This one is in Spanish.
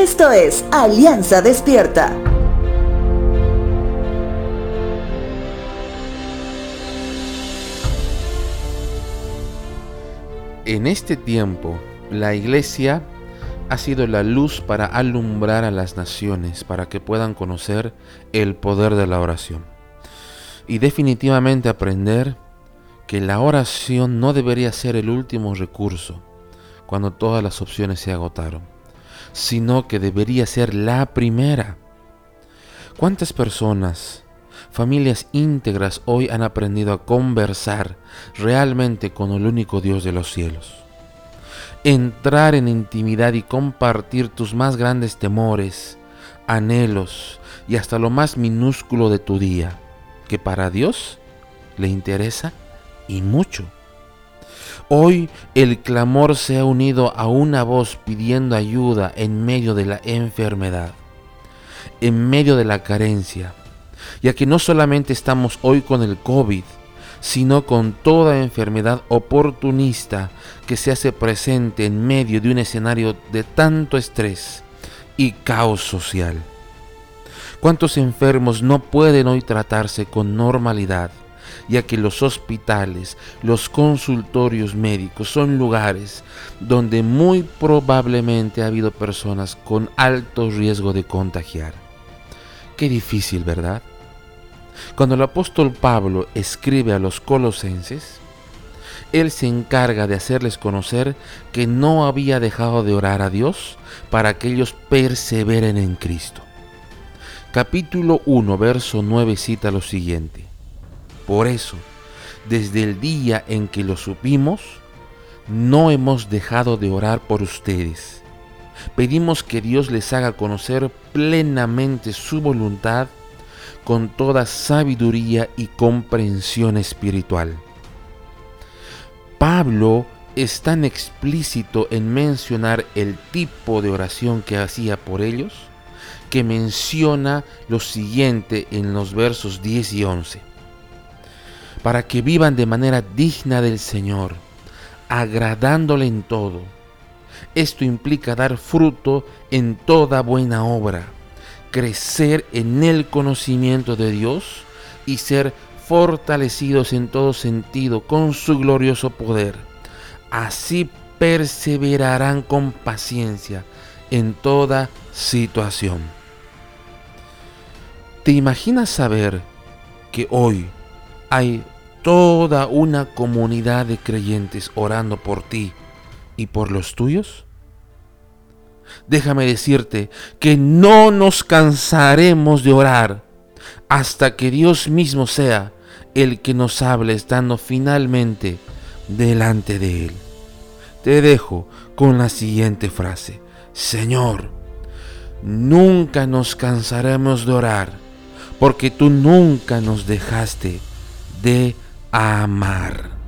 Esto es Alianza Despierta. En este tiempo, la iglesia ha sido la luz para alumbrar a las naciones, para que puedan conocer el poder de la oración. Y definitivamente aprender que la oración no debería ser el último recurso cuando todas las opciones se agotaron, sino que debería ser la primera. ¿Cuántas personas, familias íntegras hoy han aprendido a conversar realmente con el único Dios de los cielos? Entrar en intimidad y compartir tus más grandes temores, anhelos y hasta lo más minúsculo de tu día, que para Dios le interesa y mucho. Hoy el clamor se ha unido a una voz pidiendo ayuda en medio de la enfermedad, en medio de la carencia, ya que no solamente estamos hoy con el COVID, sino con toda enfermedad oportunista que se hace presente en medio de un escenario de tanto estrés y caos social. ¿Cuántos enfermos no pueden hoy tratarse con normalidad? Ya que los hospitales, los consultorios médicos son lugares donde muy probablemente ha habido personas con alto riesgo de contagiar. Qué difícil, ¿verdad? Cuando el apóstol Pablo escribe a los colosenses, él se encarga de hacerles conocer que no había dejado de orar a Dios para que ellos perseveren en Cristo. Capítulo 1, verso 9 cita lo siguiente. Por eso, desde el día en que lo supimos, no hemos dejado de orar por ustedes. Pedimos que Dios les haga conocer plenamente su voluntad con toda sabiduría y comprensión espiritual. Pablo es tan explícito en mencionar el tipo de oración que hacía por ellos que menciona lo siguiente en los versos 10 y 11 para que vivan de manera digna del Señor, agradándole en todo. Esto implica dar fruto en toda buena obra, crecer en el conocimiento de Dios y ser fortalecidos en todo sentido con su glorioso poder. Así perseverarán con paciencia en toda situación. ¿Te imaginas saber que hoy hay toda una comunidad de creyentes orando por ti y por los tuyos? Déjame decirte que no nos cansaremos de orar hasta que Dios mismo sea el que nos hable estando finalmente delante de Él. Te dejo con la siguiente frase. Señor, nunca nos cansaremos de orar porque tú nunca nos dejaste de amar.